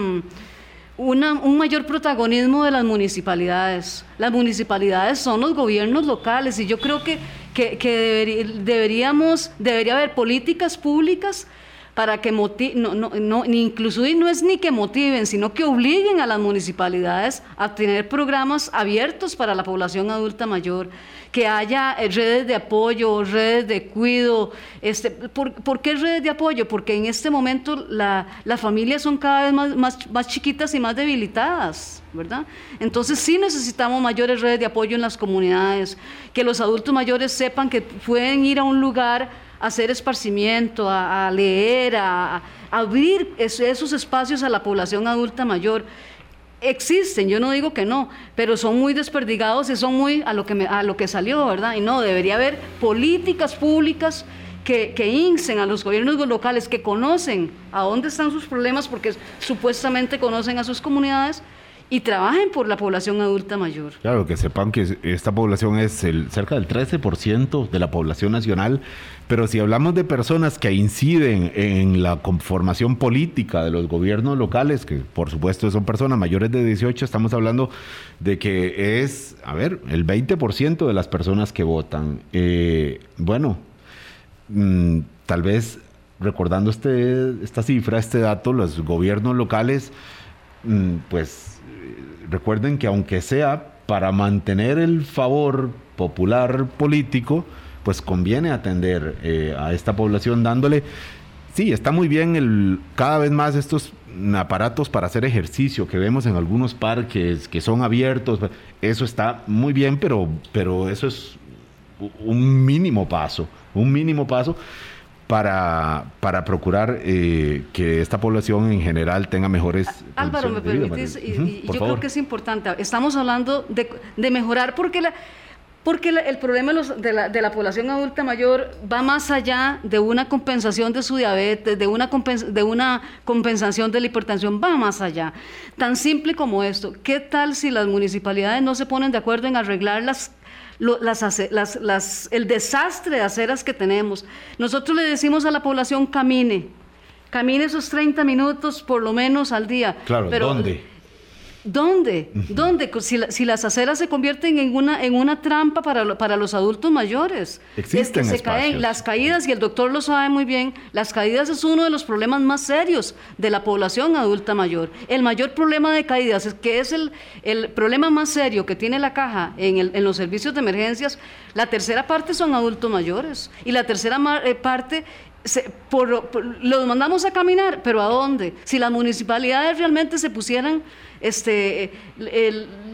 Mm, un mayor protagonismo de las municipalidades. Las municipalidades son los gobiernos locales y yo creo que, que, deberíamos, debería haber políticas públicas para que motiven, no, no, no, incluso no es ni que motiven, sino que obliguen a las municipalidades a tener programas abiertos para la población adulta mayor que haya eh, redes de apoyo, redes de cuido. Este, ¿por, qué redes de apoyo? Porque en este momento la, las familias son cada vez más, más, más chiquitas y más debilitadas, ¿verdad? Entonces sí necesitamos mayores redes de apoyo en las comunidades, que los adultos mayores sepan que pueden ir a un lugar a hacer esparcimiento, a, leer, a abrir esos espacios a la población adulta mayor existen, yo no digo que no, pero son muy desperdigados y son muy a lo que, a lo que salió, ¿verdad? Y no, debería haber políticas públicas que, que incen a los gobiernos locales que conocen a dónde están sus problemas porque supuestamente conocen a sus comunidades y trabajen por la población adulta mayor. Claro, que sepan que esta población es el, cerca del 13% de la población nacional, pero si hablamos de personas que inciden en la conformación política de los gobiernos locales, que por supuesto son personas mayores de 18, estamos hablando de que es, a ver, el 20% de las personas que votan. Eh, bueno, mm, tal vez recordando este, esta cifra, este dato, los gobiernos locales, mm, pues recuerden que aunque sea para mantener el favor popular político, pues conviene atender eh, a esta población dándole Sí, está muy bien el, cada vez más estos aparatos para hacer ejercicio que vemos en algunos parques que son abiertos. Eso está muy bien, pero, pero eso es un mínimo paso, un mínimo paso para, para procurar eh, que esta población en general tenga mejores... Álvaro, me permitís, y, yo creo que es importante, estamos hablando de, de mejorar porque la porque el problema de, la, población adulta mayor va más allá de una compensación de su diabetes, de una, de una compensación de la hipertensión, va más allá. Tan simple como esto. ¿Qué tal si las municipalidades no se ponen de acuerdo en arreglar las el desastre de aceras que tenemos. Nosotros le decimos a la población camine, camine esos 30 minutos por lo menos al día. Claro, pero, ¿dónde? ¿Dónde? ¿Dónde? Si, las aceras se convierten en una, en una trampa para, para los adultos mayores. Existen es que se caen las caídas, y el doctor lo sabe muy bien, las caídas es uno de los problemas más serios de la población adulta mayor. El mayor problema de caídas, es que es el, el problema más serio que tiene la caja en, el, en los servicios de emergencias, la tercera parte son adultos mayores y la tercera eh, parte por, los mandamos a caminar, pero ¿a dónde? Si las municipalidades realmente se pusieran este,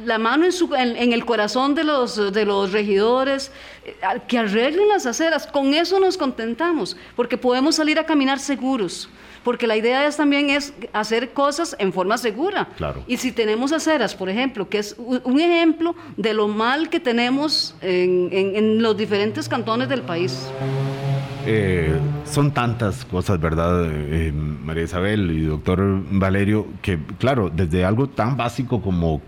la mano en, su, en, el corazón de los, de los regidores, eh, que arreglen las aceras, con eso nos contentamos, porque podemos salir a caminar seguros porque la idea es también es hacer cosas en forma segura. Claro. Y si tenemos aceras, por ejemplo, que es un ejemplo de lo mal que tenemos en, en los diferentes cantones del país. Eh, son tantas cosas, ¿verdad, eh, María Isabel y doctor Valerio? Que, claro, desde algo tan básico como,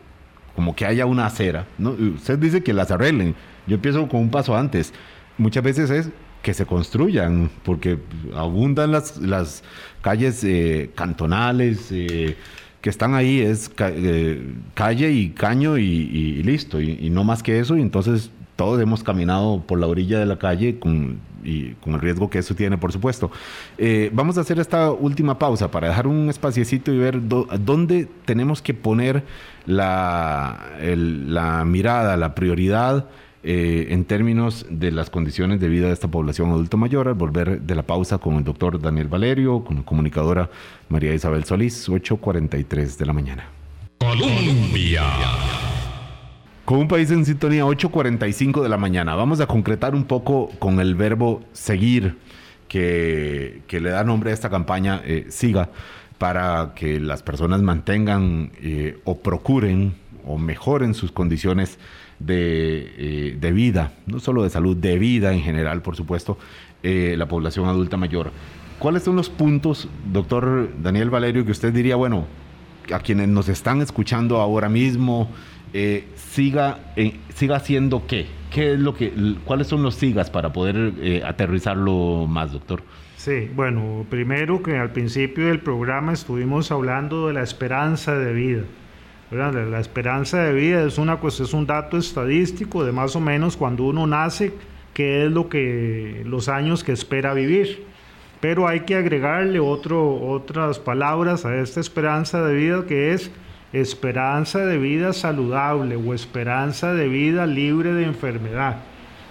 como que haya una acera, ¿no? Usted dice que las arreglen. Yo empiezo con un paso antes. Muchas veces es que se construyan, porque abundan las, las calles eh, cantonales que están ahí, es calle y caño y, listo, y, y, no más que eso, y entonces todos hemos caminado por la orilla de la calle con y con el riesgo que eso tiene, por supuesto. Eh, vamos a hacer esta última pausa para dejar un espaciecito y ver dónde tenemos que poner la, la mirada, la prioridad. Eh, en términos de las condiciones de vida de esta población adulto mayor, al volver de la pausa con el doctor Daniel Valerio, con la comunicadora María Isabel Solís, 8.43 de la mañana. Colombia. Con un país en sintonía 8.45 de la mañana. Vamos a concretar un poco con el verbo seguir que, le da nombre a esta campaña, eh, siga, para que las personas mantengan eh, o procuren o mejoren sus condiciones de, eh, de, vida, no solo de salud, de vida en general, por supuesto, la población adulta mayor. ¿Cuáles son los puntos, doctor Daniel Valerio, que usted diría, bueno, a quienes nos están escuchando ahora mismo, eh, siga, eh, siga haciendo qué? ¿Qué es lo que, ¿Cuáles son los sigas para poder eh, aterrizarlo más, doctor? Sí, bueno, primero que al principio del programa estuvimos hablando de la esperanza de vida. La esperanza de vida es, una, pues, es un dato estadístico de más o menos cuando uno nace, qué es lo que, los años que espera vivir. Pero hay que agregarle otro, otras palabras a esta esperanza de vida que es esperanza de vida saludable o esperanza de vida libre de enfermedad.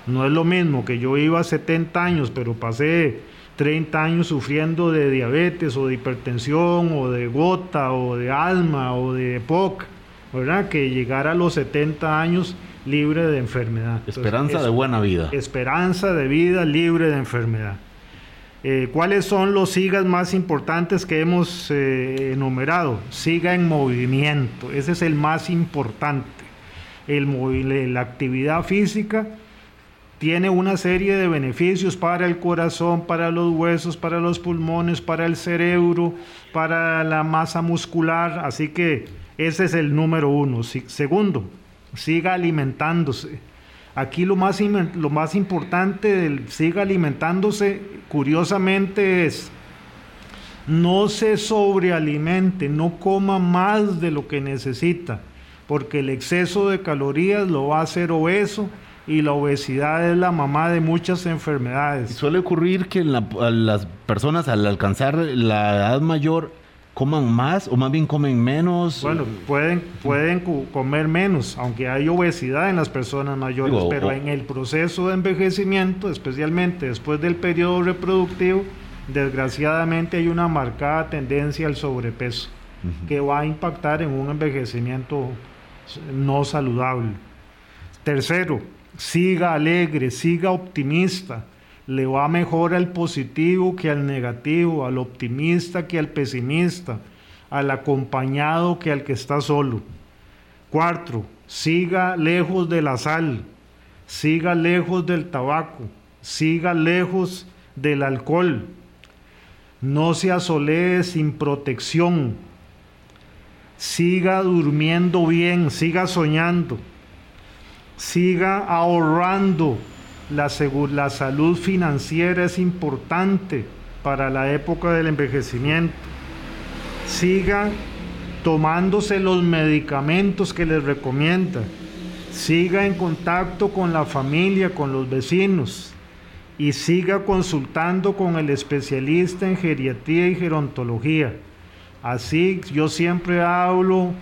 No es lo mismo que yo iba a 70 años, pero pasé 30 años sufriendo de diabetes o de hipertensión o de gota o de alma o de EPOC, ¿verdad? Que llegar a los 70 años libre de enfermedad. Esperanza de buena vida. Esperanza de vida libre de enfermedad. Eh, ¿Cuáles son los SIGAs más importantes que hemos eh, enumerado? Siga en movimiento, ese es el más importante. El, la actividad física tiene una serie de beneficios para el corazón, para los huesos, para los pulmones, para el cerebro, para la masa muscular, así que ese es el número uno. segundo, siga alimentándose Aquí lo más, lo más importante del siga alimentándose, curiosamente, es no se sobrealimente, no coma más de lo que necesita, porque el exceso de calorías lo va a hacer obeso y la obesidad es la mamá de muchas enfermedades. Suele ocurrir que las personas al alcanzar la edad mayor coman más o más bien comen menos. Bueno, pueden, pueden comer menos, aunque hay obesidad en las personas mayores, pero en el proceso de envejecimiento, especialmente después del periodo reproductivo, desgraciadamente hay una marcada tendencia al sobrepeso, que va a impactar en un envejecimiento no saludable. Tercero, siga alegre, siga optimista. Le va mejor al positivo que al negativo, al optimista que al pesimista, al acompañado que al que está solo. Cuatro, siga lejos de la sal, siga lejos del tabaco, siga lejos del alcohol. No se asolee sin protección. Siga durmiendo bien, siga soñando siga ahorrando. La, la salud financiera es importante para la época del envejecimiento. Siga tomándose los medicamentos que les recomienda. Siga en contacto con la familia, con los vecinos. Y siga consultando con el especialista en geriatría y gerontología. Así yo siempre hablo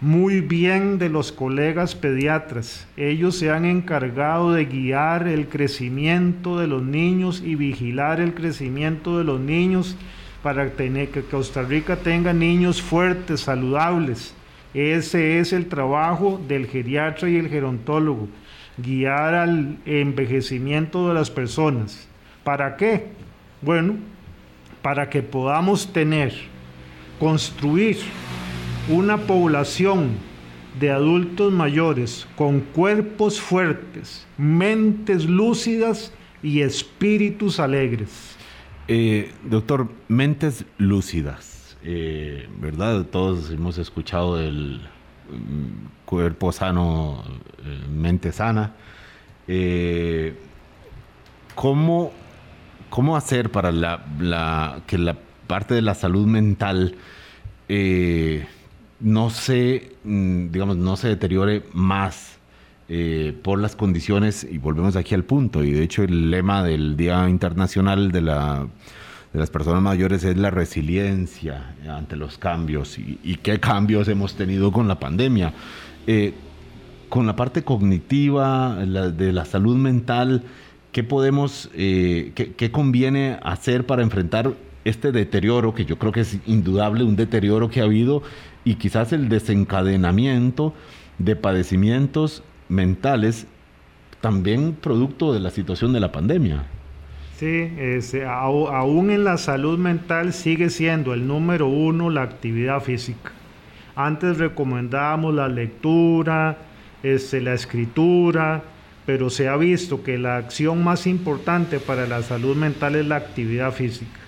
muy bien de los colegas pediatras. Ellos se han encargado de guiar el crecimiento de los niños y vigilar el crecimiento de los niños para tener, que Costa Rica tenga niños fuertes, saludables. Ese es el trabajo del geriatra y el gerontólogo, guiar al envejecimiento de las personas. ¿Para qué? Bueno, para que podamos tener, construir una población de adultos mayores con cuerpos fuertes, mentes lúcidas y espíritus alegres. Eh, doctor, mentes lúcidas, eh, ¿verdad? Todos hemos escuchado del mm, cuerpo sano, eh, mente sana. ¿cómo, ¿Cómo hacer para que la parte de la salud mental no se, mm, digamos, no se deteriore más eh, por las condiciones, y volvemos aquí al punto, y de hecho el lema del Día Internacional de, la, de las Personas Mayores es la resiliencia ante los cambios, y, qué cambios hemos tenido con la pandemia. Eh, con la parte cognitiva, de la salud mental, ¿qué podemos, eh, qué conviene hacer para enfrentar este deterioro, que yo creo que es indudable un deterioro que ha habido y quizás el desencadenamiento de padecimientos mentales también producto de la situación de la pandemia. Sí, aún en la salud mental sigue siendo el número uno la actividad física. Antes recomendábamos la lectura, este, la escritura, pero se ha visto que la acción más importante para la salud mental es la actividad física.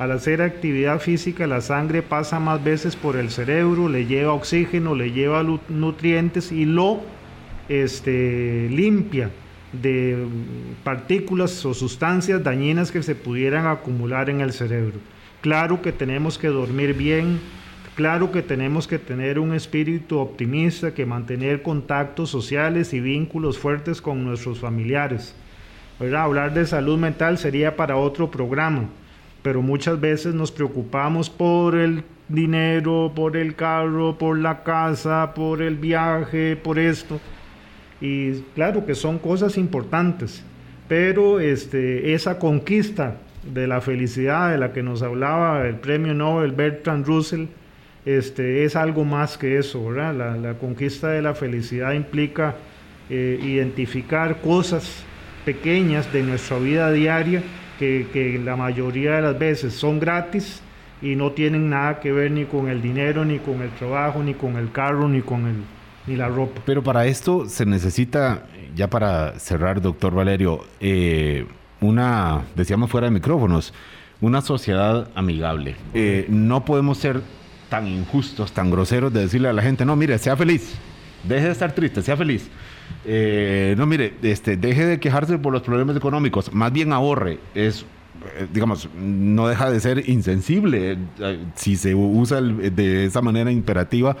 Al hacer actividad física, la sangre pasa más veces por el cerebro, le lleva oxígeno, le lleva nutrientes y lo este, limpia de partículas o sustancias dañinas que se pudieran acumular en el cerebro. Claro que tenemos que dormir bien, claro que tenemos que tener un espíritu optimista, que mantener contactos sociales y vínculos fuertes con nuestros familiares. Hablar de salud mental sería para otro programa pero muchas veces nos preocupamos por el dinero, por el carro, por la casa, por el viaje, por esto. Y claro que son cosas importantes, pero este, esa conquista de la felicidad de la que nos hablaba el premio Nobel Bertrand Russell, este, es algo más que eso, ¿verdad? La, conquista de la felicidad implica eh, identificar cosas pequeñas de nuestra vida diaria que, la mayoría de las veces son gratis y no tienen nada que ver ni con el dinero, ni con el trabajo, ni con el carro, ni con el, ni la ropa. Pero para esto se necesita, ya para cerrar, doctor Valerio, eh, una, decíamos fuera de micrófonos, una sociedad amigable. Eh, no podemos ser tan injustos, tan groseros de decirle a la gente, no, mire, sea feliz, deje de estar triste, sea feliz. Eh, no, mire, este, deje de quejarse por los problemas económicos, más bien ahorre. Es, eh, digamos, no deja de ser insensible eh, si se usa de esa manera imperativa.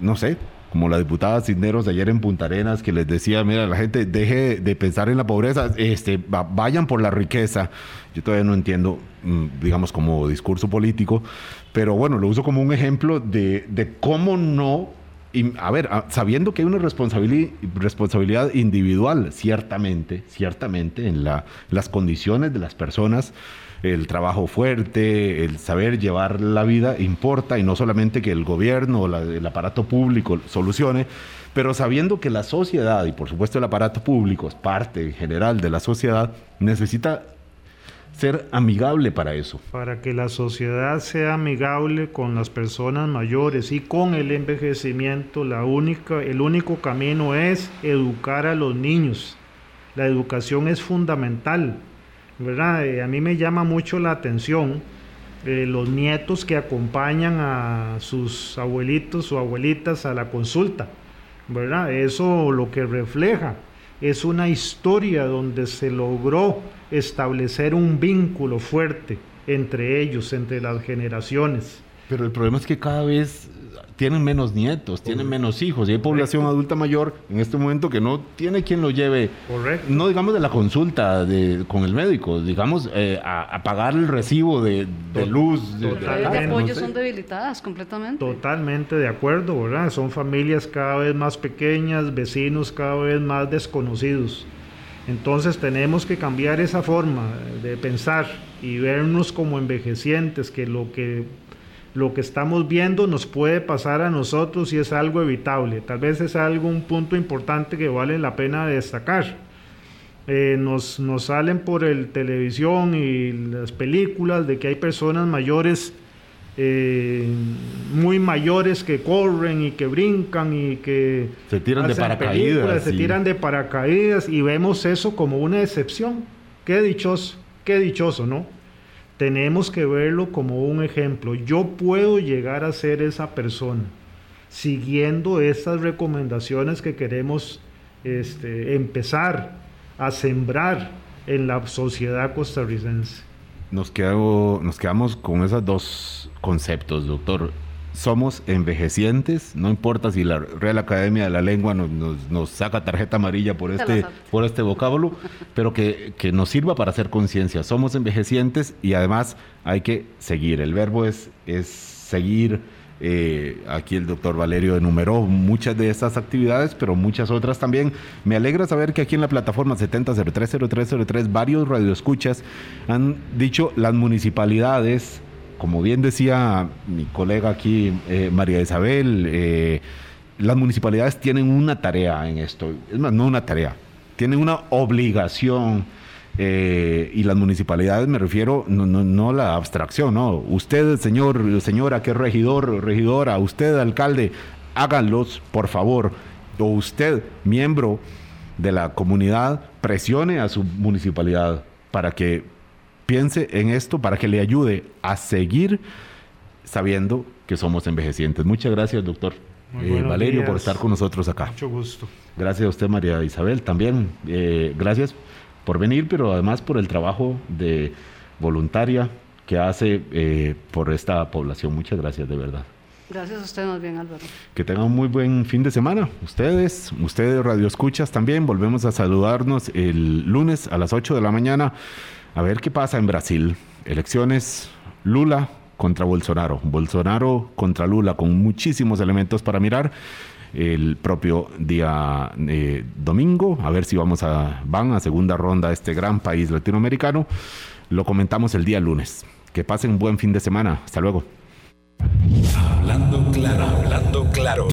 No sé, como la diputada Cisneros ayer en Punta Arenas, que les decía, mira, la gente deje de pensar en la pobreza, este, vayan por la riqueza. Yo todavía no entiendo, mm, digamos, como discurso político, pero bueno, lo uso como un ejemplo de, de cómo no y, a ver, sabiendo que hay una responsabilidad, individual, ciertamente, ciertamente, en la, las condiciones de las personas, el trabajo fuerte, el saber llevar la vida importa, y no solamente que el gobierno o el aparato público solucione, pero sabiendo que la sociedad, y por supuesto el aparato público es parte general de la sociedad, necesita ser amigable para eso. Para que la sociedad sea amigable con las personas mayores y con el envejecimiento, la única, el único camino es educar a los niños. La educación es fundamental. ¿verdad? Eh, a mí me llama mucho la atención eh, los nietos que acompañan a sus abuelitos o abuelitas a la consulta. ¿verdad? Eso lo que refleja es una historia donde se logró establecer un vínculo fuerte entre ellos, entre las generaciones. Pero el problema es que cada vez tienen menos nietos, tienen menos hijos y hay población adulta mayor en este momento que no tiene quien lo lleve, Correcto. no digamos de la consulta de, con el médico, digamos eh, a, pagar el recibo de, luz. De, de, apoyo son debilitadas completamente. Totalmente de acuerdo, ¿verdad? Son familias cada vez más pequeñas, vecinos cada vez más desconocidos. Entonces tenemos que cambiar esa forma de pensar y vernos como envejecientes, que lo que lo que estamos viendo nos puede pasar a nosotros y es algo evitable. Tal vez es algo, un punto importante que vale la pena destacar. Eh, nos, nos, salen por el televisión y las películas de que hay personas mayores, eh, muy mayores que corren y que brincan y que se tiran de paracaídas. Se tiran de paracaídas y vemos eso como una excepción. Qué dichoso, qué dichoso, ¿no? Tenemos que verlo como un ejemplo. Yo puedo llegar a ser esa persona siguiendo estas recomendaciones que queremos este, empezar a sembrar en la sociedad costarricense. Nos, nos quedamos con esos dos conceptos, doctor somos envejecientes, no importa si la Real Academia de la Lengua nos, saca tarjeta amarilla por este, por este vocábulo, pero que, nos sirva para hacer conciencia. Somos envejecientes y además hay que seguir. El verbo es, es seguir. Eh, aquí el doctor Valerio enumeró muchas de estas actividades, pero muchas otras también. Me alegra saber que aquí en la plataforma 70030303 varios radioescuchas han dicho las municipalidades como bien decía mi colega aquí, eh, María Isabel, eh, las municipalidades tienen una tarea en esto, es más, no una tarea, tienen una obligación. Eh, y las municipalidades me refiero no, no, no la abstracción, no. Usted, señor, señora, que es regidor, regidora, usted, alcalde, háganlos, por favor. O usted, miembro de la comunidad, presione a su municipalidad para que piense en esto para que le ayude a seguir sabiendo que somos envejecientes. Muchas gracias, doctor eh, Valerio, por estar con nosotros acá. Mucho gusto. Gracias a usted, María Isabel, también. Eh, gracias por venir, pero además por el trabajo de voluntaria que hace eh, por esta población. Muchas gracias, de verdad. Gracias a usted más bien, Álvaro. Que tengan un muy buen fin de semana. Ustedes, ustedes Radio Escuchas también. Volvemos a saludarnos el lunes a las 8 de la mañana a ver qué pasa en Brasil. Elecciones Lula contra Bolsonaro. Bolsonaro contra Lula con muchísimos elementos para mirar. El propio día eh, domingo, a ver si vamos a, van a segunda ronda a este gran país latinoamericano. Lo comentamos el día lunes. Que pasen un buen fin de semana. Hasta luego. Hablando claro, hablando claro.